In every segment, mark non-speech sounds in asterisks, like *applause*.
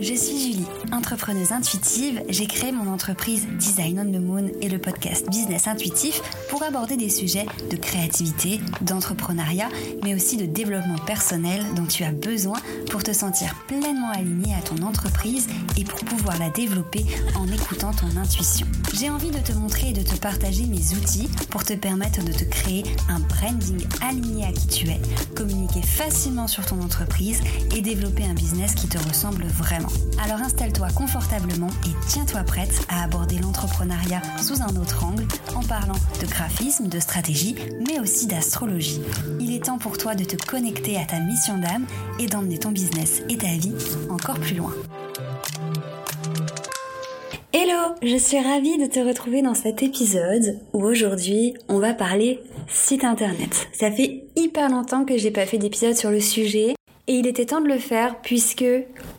Je suis Julie, entrepreneuse intuitive. J'ai créé mon entreprise Design on the Moon et le podcast Business Intuitif pour aborder des sujets de créativité, d'entrepreneuriat, mais aussi de développement personnel dont tu as besoin pour te sentir pleinement aligné à ton entreprise et pour pouvoir la développer en écoutant ton intuition. J'ai envie de te montrer et de te partager mes outils pour te permettre de te créer un branding aligné à qui tu es, communiquer facilement sur ton entreprise et développer un business qui te ressemble vraiment. Alors installe-toi confortablement et tiens-toi prête à aborder l'entrepreneuriat sous un autre angle en parlant de graphisme, de stratégie, mais aussi d'astrologie. Il est temps pour toi de te connecter à ta mission d'âme et d'emmener ton business et ta vie encore plus loin. Hello, je suis ravie de te retrouver dans cet épisode où aujourd'hui on va parler site internet. Ça fait hyper longtemps que j'ai pas fait d'épisode sur le sujet et il était temps de le faire puisque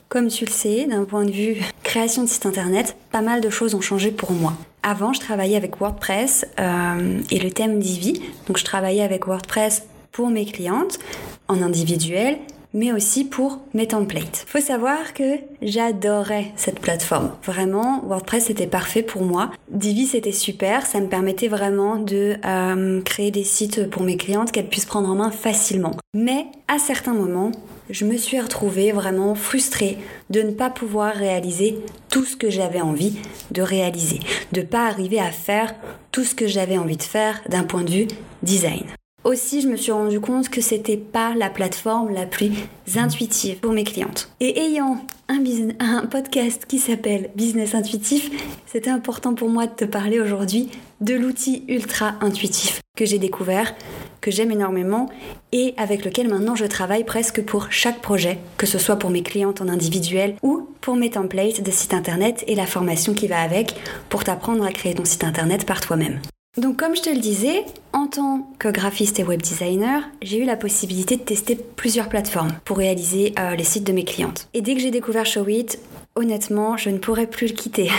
comme tu le sais, d'un point de vue *laughs* création de site internet, pas mal de choses ont changé pour moi. Avant, je travaillais avec WordPress euh, et le thème Divi. Donc, je travaillais avec WordPress pour mes clientes en individuel, mais aussi pour mes templates. Faut savoir que j'adorais cette plateforme. Vraiment, WordPress était parfait pour moi. Divi c'était super, ça me permettait vraiment de euh, créer des sites pour mes clientes qu'elles puissent prendre en main facilement. Mais à certains moments, je me suis retrouvée vraiment frustrée de ne pas pouvoir réaliser tout ce que j'avais envie de réaliser, de pas arriver à faire tout ce que j'avais envie de faire d'un point de vue design. Aussi, je me suis rendu compte que c'était pas la plateforme la plus intuitive pour mes clientes. Et ayant un, un podcast qui s'appelle Business Intuitif, c'était important pour moi de te parler aujourd'hui de l'outil ultra intuitif que j'ai découvert, que j'aime énormément et avec lequel maintenant je travaille presque pour chaque projet, que ce soit pour mes clientes en individuel ou pour mes templates de site internet et la formation qui va avec pour t'apprendre à créer ton site internet par toi-même. Donc comme je te le disais, en tant que graphiste et web designer, j'ai eu la possibilité de tester plusieurs plateformes pour réaliser euh, les sites de mes clientes. Et dès que j'ai découvert Showit, honnêtement, je ne pourrais plus le quitter.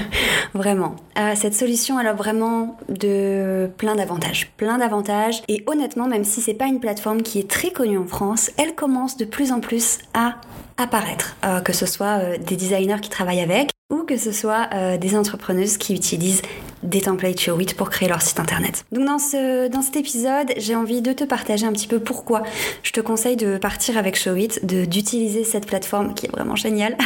*laughs* vraiment. Euh, cette solution, elle a vraiment de plein d'avantages. Plein d'avantages. Et honnêtement, même si c'est pas une plateforme qui est très connue en France, elle commence de plus en plus à apparaître. Euh, que ce soit des designers qui travaillent avec ou que ce soit des entrepreneuses qui utilisent des templates Showit pour créer leur site internet. Donc dans, ce, dans cet épisode, j'ai envie de te partager un petit peu pourquoi je te conseille de partir avec Showit, d'utiliser cette plateforme qui est vraiment géniale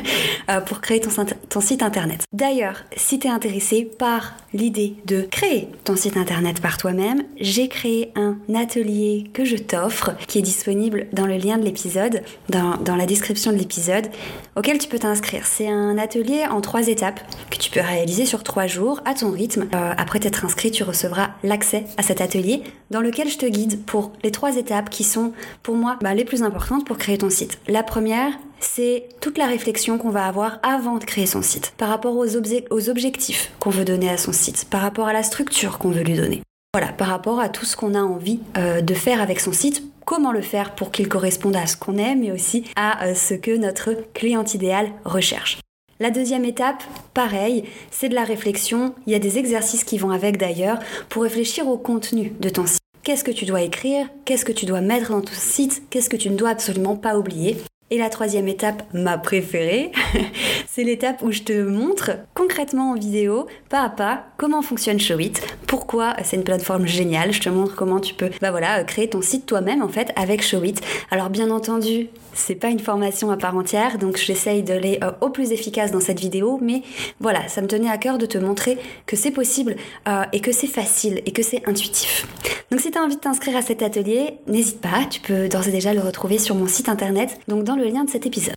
*laughs* euh, pour créer ton, ton site internet. D'ailleurs, si tu es intéressé par l'idée de créer ton site internet par toi-même, j'ai créé un atelier que je t'offre qui est disponible dans le lien de l'épisode, dans, dans la description de l'épisode, auquel tu peux t'inscrire. C'est un atelier en trois étapes que tu peux réaliser sur trois jours à ton rythme. Euh, après t'être inscrit, tu recevras l'accès à cet atelier dans lequel je te guide pour les trois étapes qui sont pour moi bah, les plus importantes pour créer ton site. La première, c'est toute la réflexion qu'on va avoir avant de créer son site, par rapport aux, objectifs qu'on veut donner à son site, par rapport à la structure qu'on veut lui donner. Voilà, par rapport à tout ce qu'on a envie euh, de faire avec son site, comment le faire pour qu'il corresponde à ce qu'on aime, mais aussi à euh, ce que notre cliente idéal recherche. La deuxième étape, pareil, c'est de la réflexion. Il y a des exercices qui vont avec d'ailleurs pour réfléchir au contenu de ton site. Qu'est-ce que tu dois écrire? Qu'est-ce que tu dois mettre dans ton site? Qu'est-ce que tu ne dois absolument pas oublier? Et la troisième étape, ma préférée, *laughs* c'est l'étape où je te montre concrètement en vidéo, pas à pas, comment fonctionne Showit, pourquoi c'est une plateforme géniale. Je te montre comment tu peux, bah voilà, créer ton site toi-même en fait avec Showit. Alors bien entendu, c'est pas une formation à part entière, donc j'essaye d'aller euh, au plus efficace dans cette vidéo, mais voilà, ça me tenait à cœur de te montrer que c'est possible euh, et que c'est facile et que c'est intuitif. Donc si tu as envie de t'inscrire à cet atelier, n'hésite pas, tu peux d'ores et déjà le retrouver sur mon site internet, donc dans le lien de cet épisode.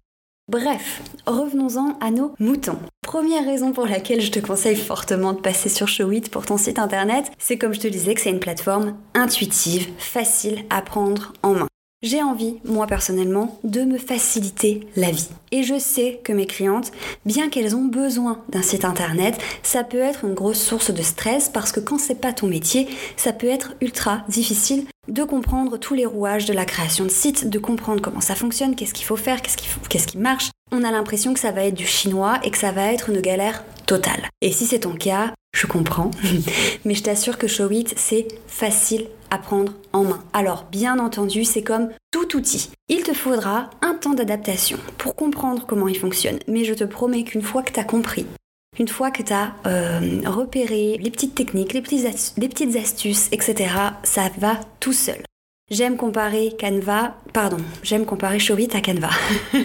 Bref, revenons-en à nos moutons. Première raison pour laquelle je te conseille fortement de passer sur Showit pour ton site internet, c'est comme je te disais que c'est une plateforme intuitive, facile à prendre en main. J'ai envie, moi personnellement, de me faciliter la vie. Et je sais que mes clientes, bien qu'elles ont besoin d'un site internet, ça peut être une grosse source de stress parce que quand c'est pas ton métier, ça peut être ultra difficile de comprendre tous les rouages de la création de site, de comprendre comment ça fonctionne, qu'est-ce qu'il faut faire, qu'est-ce qui, marche. On a l'impression que ça va être du chinois et que ça va être une galère totale. Et si c'est ton cas, je comprends, *laughs* mais je t'assure que Showit, c'est facile à prendre en main. Alors, bien entendu, c'est comme tout outil. Il te faudra un temps d'adaptation pour comprendre comment il fonctionne, mais je te promets qu'une fois que tu as compris, une fois que tu as euh, repéré les petites techniques, les petites, astuces, etc., ça va tout seul. J'aime comparer Canva, pardon, j'aime comparer Showit à Canva. *laughs*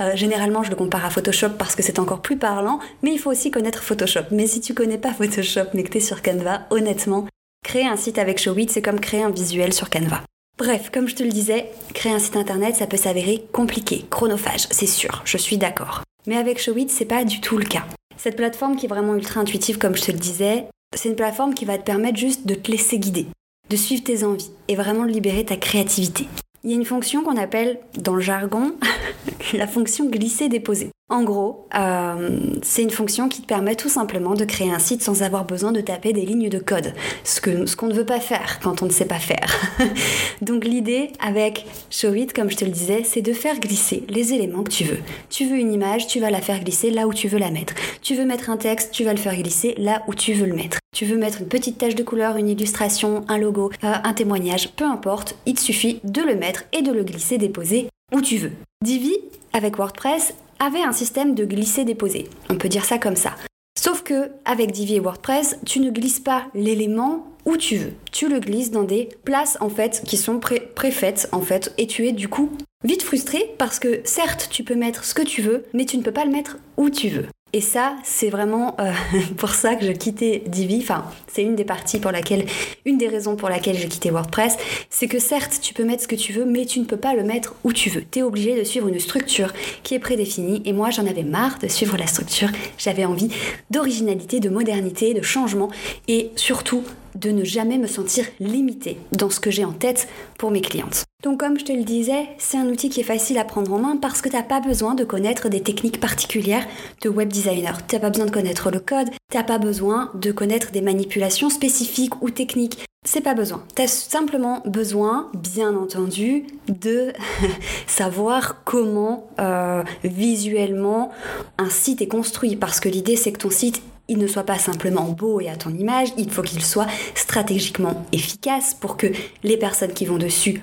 Euh, généralement, je le compare à Photoshop parce que c'est encore plus parlant, mais il faut aussi connaître Photoshop. Mais si tu connais pas Photoshop mais que tu es sur Canva, honnêtement, créer un site avec Showit, c'est comme créer un visuel sur Canva. Bref, comme je te le disais, créer un site internet, ça peut s'avérer compliqué, chronophage, c'est sûr, je suis d'accord. Mais avec Showit, c'est pas du tout le cas. Cette plateforme qui est vraiment ultra intuitive, comme je te le disais, c'est une plateforme qui va te permettre juste de te laisser guider, de suivre tes envies et vraiment de libérer ta créativité. Il y a une fonction qu'on appelle dans le jargon *laughs* la fonction glisser-déposer. En gros, euh, c'est une fonction qui te permet tout simplement de créer un site sans avoir besoin de taper des lignes de code, ce qu'on ne veut pas faire quand on ne sait pas faire. *laughs* Donc l'idée avec Showit, comme je te le disais, c'est de faire glisser les éléments que tu veux. Tu veux une image, tu vas la faire glisser là où tu veux la mettre. Tu veux mettre un texte, tu vas le faire glisser là où tu veux le mettre. Tu veux mettre une petite tache de couleur, une illustration, un logo, euh, un témoignage, peu importe, il te suffit de le mettre et de le glisser, déposer où tu veux. Divi, avec WordPress, avait un système de glisser-déposer. On peut dire ça comme ça. Sauf que avec Divi et WordPress, tu ne glisses pas l'élément où tu veux. Tu le glisses dans des places en fait qui sont préfaites en fait et tu es du coup vite frustré parce que certes tu peux mettre ce que tu veux mais tu ne peux pas le mettre où tu veux. Et ça, c'est vraiment euh, *laughs* pour ça que je quittais Divi. Enfin, c'est une des parties pour laquelle, une des raisons pour laquelle j'ai quitté WordPress, c'est que certes, tu peux mettre ce que tu veux, mais tu ne peux pas le mettre où tu veux. Tu es obligé de suivre une structure qui est prédéfinie. Et moi, j'en avais marre de suivre la structure. J'avais envie d'originalité, de modernité, de changement et surtout de ne jamais me sentir limitée dans ce que j'ai en tête pour mes clientes. Donc comme je te le disais, c'est un outil qui est facile à prendre en main parce que tu n'as pas besoin de connaître des techniques particulières de web designer. Tu n'as pas besoin de connaître le code, tu n'as pas besoin de connaître des manipulations spécifiques ou techniques. C'est pas besoin. Tu as simplement besoin, bien entendu, de *laughs* savoir comment euh, visuellement un site est construit. Parce que l'idée, c'est que ton site, il ne soit pas simplement beau et à ton image, il faut qu'il soit stratégiquement efficace pour que les personnes qui vont dessus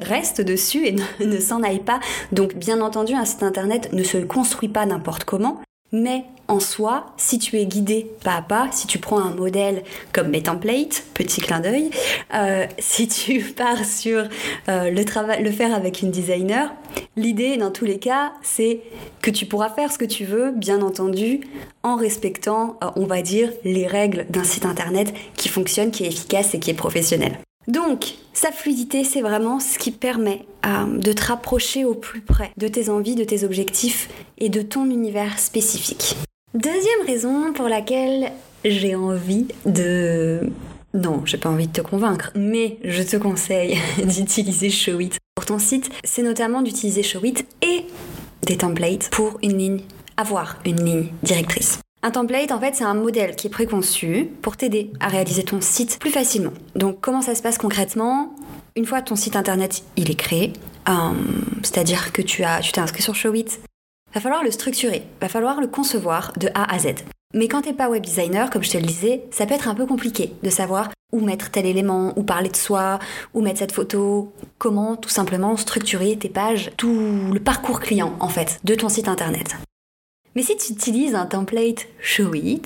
restent dessus et *laughs* ne, s'en aillent pas. Donc bien entendu, un site internet ne se construit pas n'importe comment, mais en soi, si tu es guidé pas à pas, si tu prends un modèle comme mes templates, petit clin d'œil, euh, si tu *laughs* pars sur euh, le, travail, le faire avec une designer, l'idée dans tous les cas, c'est que tu pourras faire ce que tu veux, bien entendu, en respectant, euh, on va dire, les règles d'un site internet qui fonctionne, qui est efficace et qui est professionnel. Donc, sa fluidité, c'est vraiment ce qui permet euh, de te rapprocher au plus près de tes envies, de tes objectifs et de ton univers spécifique. Deuxième raison pour laquelle j'ai envie de... Non, j'ai pas envie de te convaincre, mais je te conseille *laughs* d'utiliser Showit pour ton site, c'est notamment d'utiliser Showit et des templates pour une ligne, avoir une ligne directrice. Un template, en fait, c'est un modèle qui est préconçu pour t'aider à réaliser ton site plus facilement. Donc, comment ça se passe concrètement? Une fois ton site internet il est créé, euh, c'est-à-dire que tu as, tu t'es inscrit sur Showit, va falloir le structurer, va falloir le concevoir de A à Z. Mais quand t'es pas web designer, comme je te le disais, ça peut être un peu compliqué de savoir où mettre tel élément, où parler de soi, où mettre cette photo, comment tout simplement structurer tes pages, tout le parcours client en fait de ton site internet. Mais si tu utilises un template Showit,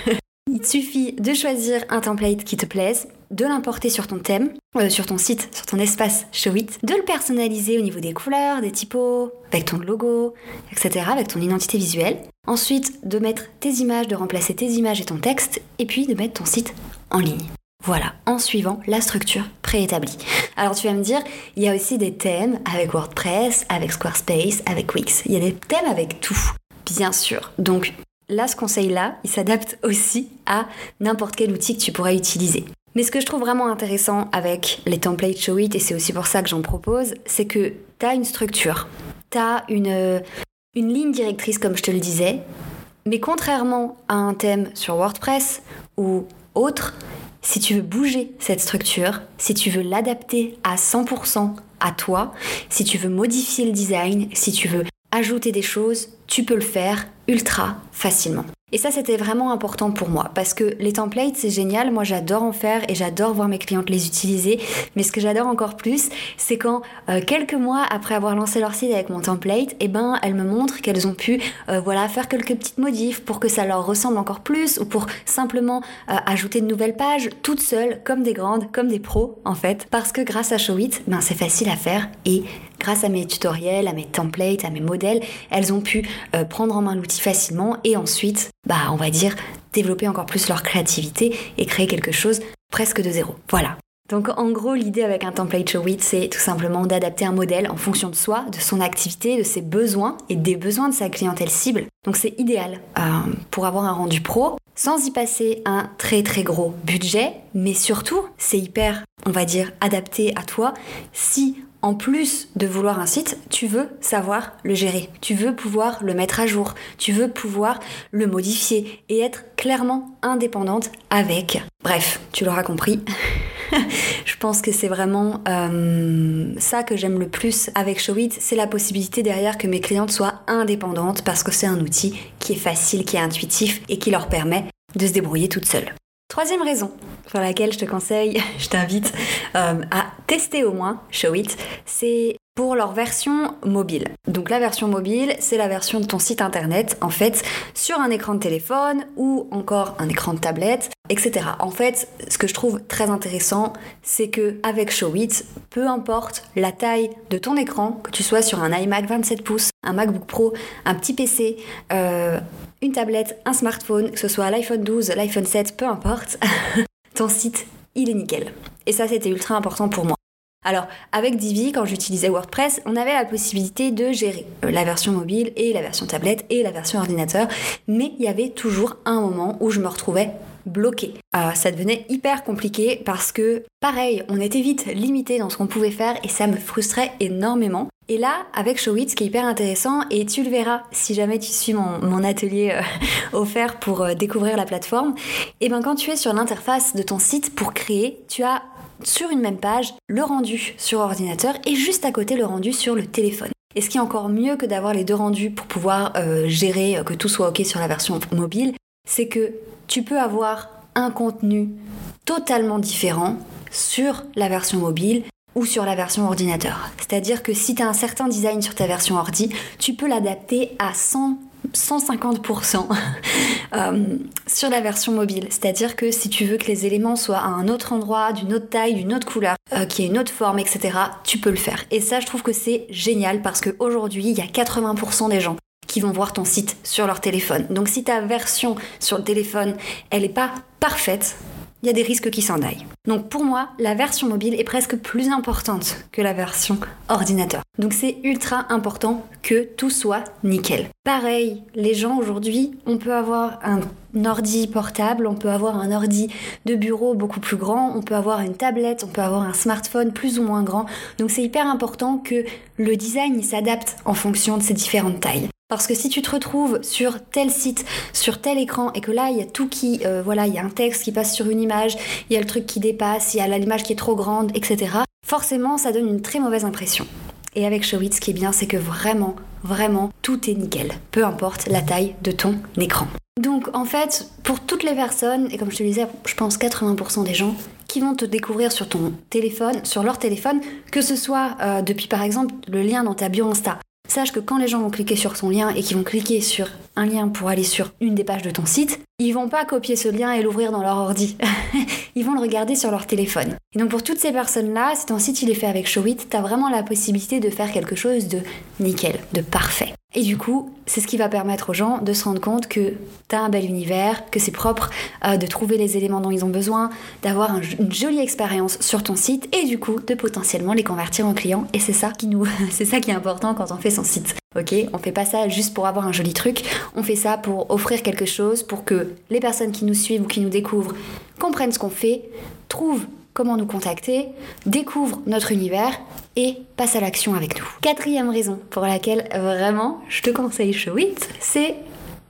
*laughs* il te suffit de choisir un template qui te plaise, de l'importer sur ton thème, euh, sur ton site, sur ton espace Showit, de le personnaliser au niveau des couleurs, des typos, avec ton logo, etc., avec ton identité visuelle. Ensuite, de mettre tes images, de remplacer tes images et ton texte, et puis de mettre ton site en ligne. Voilà, en suivant la structure préétablie. Alors tu vas me dire, il y a aussi des thèmes avec WordPress, avec Squarespace, avec Wix. Il y a des thèmes avec tout. Bien sûr. Donc là, ce conseil-là, il s'adapte aussi à n'importe quel outil que tu pourrais utiliser. Mais ce que je trouve vraiment intéressant avec les templates Showit, et c'est aussi pour ça que j'en propose, c'est que tu as une structure, tu as une, une ligne directrice, comme je te le disais, mais contrairement à un thème sur WordPress ou autre, si tu veux bouger cette structure, si tu veux l'adapter à 100% à toi, si tu veux modifier le design, si tu veux ajouter des choses, tu peux le faire ultra facilement. Et ça, c'était vraiment important pour moi parce que les templates, c'est génial. Moi, j'adore en faire et j'adore voir mes clientes les utiliser. Mais ce que j'adore encore plus, c'est quand euh, quelques mois après avoir lancé leur site avec mon template, eh ben, elles me montrent qu'elles ont pu, euh, voilà, faire quelques petites modifs pour que ça leur ressemble encore plus ou pour simplement euh, ajouter de nouvelles pages toutes seules, comme des grandes, comme des pros, en fait. Parce que grâce à Showit, ben, c'est facile à faire et grâce à mes tutoriels, à mes templates, à mes modèles, elles ont pu prendre en main l'outil facilement et ensuite bah, on va dire, développer encore plus leur créativité et créer quelque chose presque de zéro. Voilà. Donc en gros, l'idée avec un template Showit, c'est tout simplement d'adapter un modèle en fonction de soi, de son activité, de ses besoins et des besoins de sa clientèle cible. Donc c'est idéal euh, pour avoir un rendu pro sans y passer un très très gros budget, mais surtout c'est hyper, on va dire, adapté à toi si en plus de vouloir un site, tu veux savoir le gérer, tu veux pouvoir le mettre à jour, tu veux pouvoir le modifier et être clairement indépendante avec. Bref, tu l'auras compris. *laughs* je pense que c'est vraiment euh, ça que j'aime le plus avec Showit, c'est la possibilité derrière que mes clientes soient indépendantes parce que c'est un outil qui est facile, qui est intuitif et qui leur permet de se débrouiller toutes seules. Troisième raison pour laquelle je te conseille, *laughs* je t'invite euh, à tester au moins Showit, c'est pour leur version mobile. Donc la version mobile, c'est la version de ton site internet, en fait, sur un écran de téléphone ou encore un écran de tablette, etc. En fait, ce que je trouve très intéressant, c'est que avec Showit, peu importe la taille de ton écran, que tu sois sur un iMac 27 pouces, un MacBook Pro, un petit PC, euh, une tablette, un smartphone, que ce soit l'iPhone 12, l'iPhone 7, peu importe, *laughs* ton site, il est nickel. Et ça, c'était ultra important pour moi. Alors, avec Divi, quand j'utilisais WordPress, on avait la possibilité de gérer euh, la version mobile et la version tablette et la version ordinateur, mais il y avait toujours un moment où je me retrouvais bloqué. Euh, ça devenait hyper compliqué parce que, pareil, on était vite limité dans ce qu'on pouvait faire et ça me frustrait énormément. Et là, avec Showit, ce qui est hyper intéressant, et tu le verras si jamais tu suis mon, atelier euh, *laughs* offert pour découvrir la plateforme, et eh ben quand tu es sur l'interface de ton site pour créer, tu as sur une même page le rendu sur ordinateur et juste à côté le rendu sur le téléphone. Et ce qui est encore mieux que d'avoir les deux rendus pour pouvoir euh, gérer que tout soit ok sur la version mobile, c'est que tu peux avoir un contenu totalement différent sur la version mobile ou sur la version ordinateur. C'est-à-dire que si tu as un certain design sur ta version ordi, tu peux l'adapter à 100 150% *laughs* euh, sur la version mobile. C'est-à-dire que si tu veux que les éléments soient à un autre endroit, d'une autre taille, d'une autre couleur, euh, qui ait une autre forme, etc., tu peux le faire. Et ça, je trouve que c'est génial parce qu'aujourd'hui, il y a 80% des gens qui vont voir ton site sur leur téléphone. Donc si ta version sur le téléphone, elle n'est pas parfaite, il y a des risques qui s'en aillent. Donc pour moi, la version mobile est presque plus importante que la version ordinateur. Donc c'est ultra important que tout soit nickel. Pareil, les gens aujourd'hui, on peut avoir un ordi portable, on peut avoir un ordi de bureau beaucoup plus grand, on peut avoir une tablette, on peut avoir un smartphone plus ou moins grand. Donc c'est hyper important que le design s'adapte en fonction de ces différentes tailles. Parce que si tu te retrouves sur tel site, sur tel écran, et que là, il y a tout qui... Euh, voilà, il y a un texte qui passe sur une image, il y a le truc qui dépasse, il y a l'image qui est trop grande, etc. Forcément, ça donne une très mauvaise impression. Et avec Showit, ce qui est bien, c'est que vraiment, vraiment, tout est nickel. Peu importe la taille de ton écran. Donc en fait, pour toutes les personnes, et comme je te le disais, je pense 80% des gens qui vont te découvrir sur ton téléphone, sur leur téléphone, que ce soit euh, depuis par exemple le lien dans ta bio Insta, Sache que quand les gens vont cliquer sur ton lien et qu'ils vont cliquer sur un lien pour aller sur une des pages de ton site, ils vont pas copier ce lien et l'ouvrir dans leur ordi. *laughs* ils vont le regarder sur leur téléphone. Et donc pour toutes ces personnes-là, si ton site il est fait avec Showit, tu as vraiment la possibilité de faire quelque chose de nickel, de parfait. Et du coup, c'est ce qui va permettre aux gens de se rendre compte que tu as un bel univers, que c'est propre, euh, de trouver les éléments dont ils ont besoin, d'avoir une jolie expérience sur ton site et du coup de potentiellement les convertir en clients. Et *laughs* c'est ça qui est important quand on fait son site. Ok, on fait pas ça juste pour avoir un joli truc, on fait ça pour offrir quelque chose, pour que les personnes qui nous suivent ou qui nous découvrent comprennent ce qu'on fait, trouvent comment nous contacter, découvre notre univers et passe à l'action avec nous. Quatrième raison pour laquelle vraiment je te conseille Showit, c'est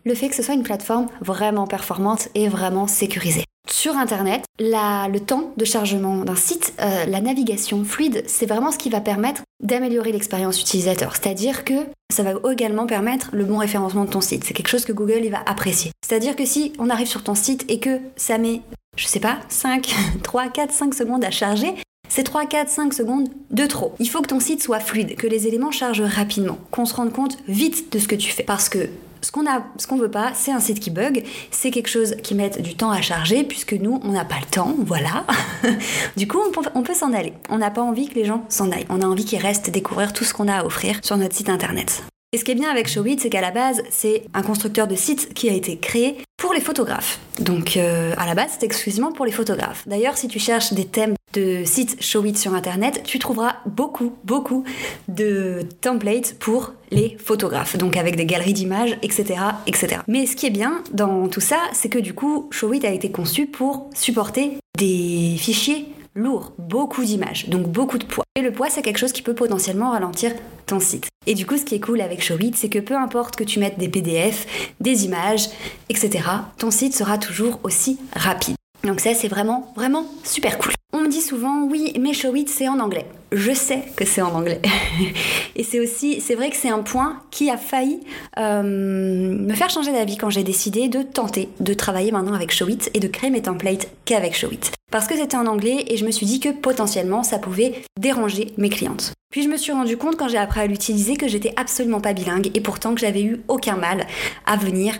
le fait que ce soit une plateforme vraiment performante et vraiment sécurisée. Sur Internet, le temps de chargement d'un site, euh, la navigation fluide, c'est vraiment ce qui va permettre d'améliorer l'expérience utilisateur. C'est-à-dire que ça va également permettre le bon référencement de ton site. C'est quelque chose que Google va apprécier. C'est-à-dire que si on arrive sur ton site et que ça met, je sais pas, 5, 3, 4, 5 secondes à charger, c'est 3, 4, 5 secondes de trop. Il faut que ton site soit fluide, que les éléments chargent rapidement, qu'on se rende compte vite de ce que tu fais. Parce que ce qu'on a, veut pas, c'est un site qui bug, c'est quelque chose qui met du temps à charger, puisque nous, on n'a pas le temps, voilà. *laughs* du coup, on peut s'en aller. On n'a pas envie que les gens s'en aillent. On a envie qu'ils restent découvrir tout ce qu'on a à offrir sur notre site internet. Et ce qui est bien avec Showit, c'est qu'à la base, c'est un constructeur de site qui a été créé pour les photographes. Donc euh, à la base, c'est exclusivement pour les photographes. D'ailleurs, si tu cherches des thèmes de sites Showit sur Internet, tu trouveras beaucoup, beaucoup de templates pour les photographes. Donc avec des galeries d'images, etc., etc. Mais ce qui est bien dans tout ça, c'est que du coup, Showit a été conçu pour supporter des fichiers lourd, beaucoup d'images, donc beaucoup de poids. Et le poids, c'est quelque chose qui peut potentiellement ralentir ton site. Et du coup, ce qui est cool avec Showit, c'est que peu importe que tu mettes des PDF, des images, etc., ton site sera toujours aussi rapide. Donc ça, c'est vraiment, vraiment super cool. On me dit souvent, oui, mais Showit, c'est en anglais. Je sais que c'est en anglais. *laughs* et c'est aussi, c'est vrai que c'est un point qui a failli euh, me faire changer d'avis quand j'ai décidé de tenter de travailler maintenant avec Showit et de créer mes templates qu'avec Showit. Parce que c'était en anglais et je me suis dit que potentiellement ça pouvait déranger mes clientes. Puis je me suis rendu compte quand j'ai appris à l'utiliser que j'étais absolument pas bilingue et pourtant que j'avais eu aucun mal à venir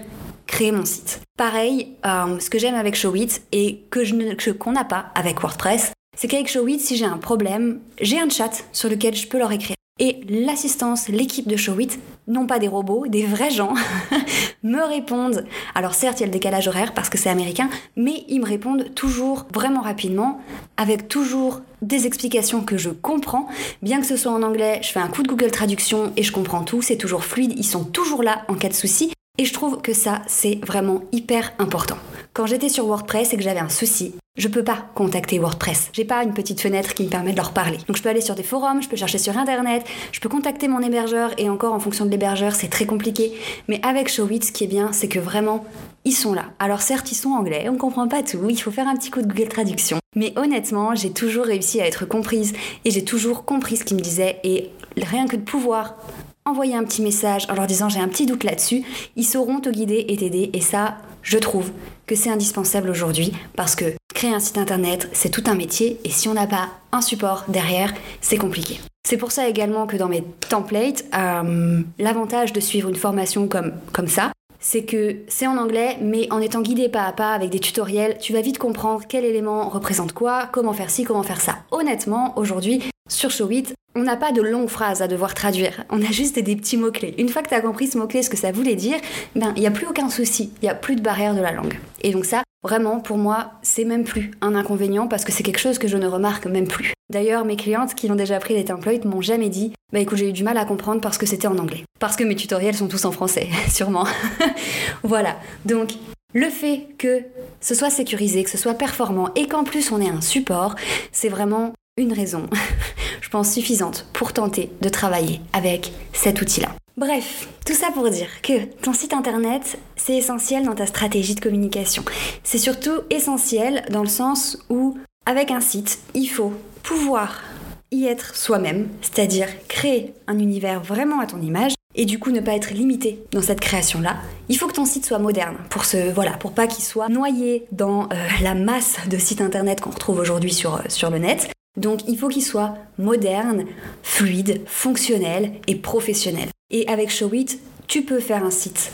créer mon site. Pareil, euh, ce que j'aime avec Showit et que je qu'on n'a pas avec WordPress, c'est qu'avec Showit, si j'ai un problème, j'ai un chat sur lequel je peux leur écrire. Et l'assistance, l'équipe de Showit, non pas des robots, des vrais gens, *laughs* me répondent. Alors certes, il y a le décalage horaire parce que c'est américain, mais ils me répondent toujours vraiment rapidement, avec toujours des explications que je comprends. Bien que ce soit en anglais, je fais un coup de Google Traduction et je comprends tout, c'est toujours fluide, ils sont toujours là en cas de souci. Et je trouve que ça, c'est vraiment hyper important. Quand j'étais sur WordPress et que j'avais un souci, je peux pas contacter WordPress. J'ai pas une petite fenêtre qui me permet de leur parler. Donc je peux aller sur des forums, je peux chercher sur internet, je peux contacter mon hébergeur et encore en fonction de l'hébergeur, c'est très compliqué. Mais avec Showit, ce qui est bien, c'est que vraiment ils sont là. Alors certes, ils sont anglais, on comprend pas tout, il faut faire un petit coup de Google Traduction. Mais honnêtement, j'ai toujours réussi à être comprise et j'ai toujours compris ce qu'ils me disaient et rien que de pouvoir envoyer un petit message en leur disant j'ai un petit doute là-dessus, ils sauront te guider et t'aider. Et ça, je trouve que c'est indispensable aujourd'hui parce que créer un site internet, c'est tout un métier et si on n'a pas un support derrière, c'est compliqué. C'est pour ça également que dans mes templates, euh, l'avantage de suivre une formation comme, comme ça, c'est que c'est en anglais, mais en étant guidé pas à pas avec des tutoriels, tu vas vite comprendre quel élément représente quoi, comment faire ci, comment faire ça. Honnêtement, aujourd'hui, sur Showit, on n'a pas de longues phrases à devoir traduire, on a juste des petits mots-clés. Une fois que tu as compris ce mot-clé, ce que ça voulait dire, ben il n'y a plus aucun souci, il n'y a plus de barrière de la langue. Et donc ça, vraiment, pour moi, c'est même plus un inconvénient parce que c'est quelque chose que je ne remarque même plus. D'ailleurs, mes clientes qui ont déjà pris les templates m'ont jamais dit Bah écoute, j'ai eu du mal à comprendre parce que c'était en anglais. Parce que mes tutoriels sont tous en français, *laughs* sûrement. *laughs* voilà. Donc, le fait que ce soit sécurisé, que ce soit performant et qu'en plus on ait un support, c'est vraiment une raison, *laughs* je pense suffisante pour tenter de travailler avec cet outil-là. Bref, tout ça pour dire que ton site internet, c'est essentiel dans ta stratégie de communication. C'est surtout essentiel dans le sens où, avec un site, il faut pouvoir y être soi-même, c'est-à-dire créer un univers vraiment à ton image et du coup ne pas être limité dans cette création-là. Il faut que ton site soit moderne pour ce voilà, pour pas qu'il soit noyé dans euh, la masse de sites internet qu'on retrouve aujourd'hui sur, euh, sur le net. Donc il faut qu'il soit moderne, fluide, fonctionnel et professionnel. Et avec Showit, tu peux faire un site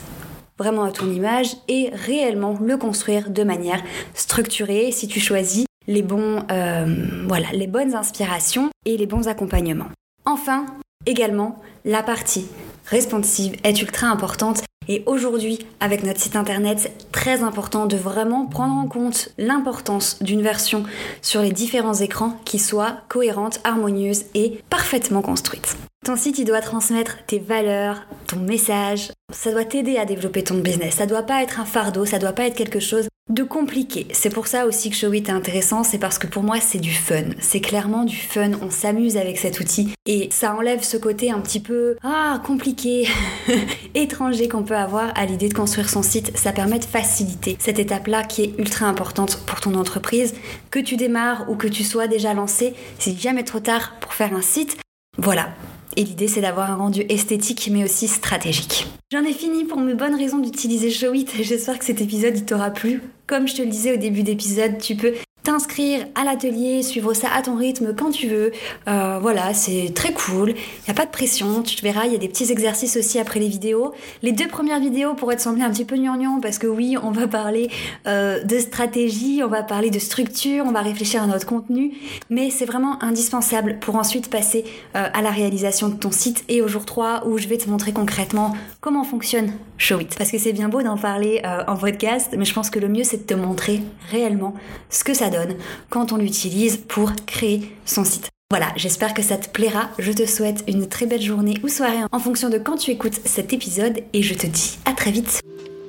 vraiment à ton image et réellement le construire de manière structurée si tu choisis les euh, les bonnes inspirations et les bons accompagnements. Enfin, également la partie responsive est ultra importante et aujourd'hui, avec notre site internet, c'est très important de vraiment prendre en compte l'importance d'une version sur les différents écrans qui soit cohérente, harmonieuse et parfaitement construite. Ton site, il doit transmettre tes valeurs, ton message. Ça doit t'aider à développer ton business. Ça doit pas être un fardeau, ça doit pas être quelque chose de compliqué. C'est pour ça aussi que Showit est intéressant, c'est parce que pour moi c'est du fun. C'est clairement du fun, on s'amuse avec cet outil et ça enlève ce côté un petit peu ah compliqué, *laughs* étranger qu'on peut avoir à l'idée de construire son site. Ça permet de faciliter cette étape-là qui est ultra importante pour ton entreprise. Que tu démarres ou que tu sois déjà lancé, c'est jamais trop tard pour faire un site. Voilà, Et l'idée c'est d'avoir un rendu esthétique mais aussi stratégique. J'en ai fini pour mes bonnes raisons d'utiliser Showit. *laughs* J'espère que cet épisode t'aura plu. Comme je te le disais au début d'épisode, tu peux t'inscrire à l'atelier, suivre ça à ton rythme quand tu veux. Euh, voilà, c'est très cool. Il n'y a pas de pression. Tu te verras, il y a des petits exercices aussi après les vidéos. Les deux premières vidéos pourraient te sembler un petit peu gnangnan parce que oui, on va parler euh, de stratégie, on va parler de structure, on va réfléchir à notre contenu, mais c'est vraiment indispensable pour ensuite passer euh, à la réalisation de ton site et au jour 3 où je vais te montrer concrètement comment fonctionne Showit. Parce que c'est bien beau d'en parler en podcast, mais je pense que le mieux c'est de te montrer réellement ce que ça quand on l'utilise pour créer son site. Voilà, j'espère que ça te plaira. Je te souhaite une très belle journée ou soirée en fonction de quand tu écoutes cet épisode et je te dis à très vite.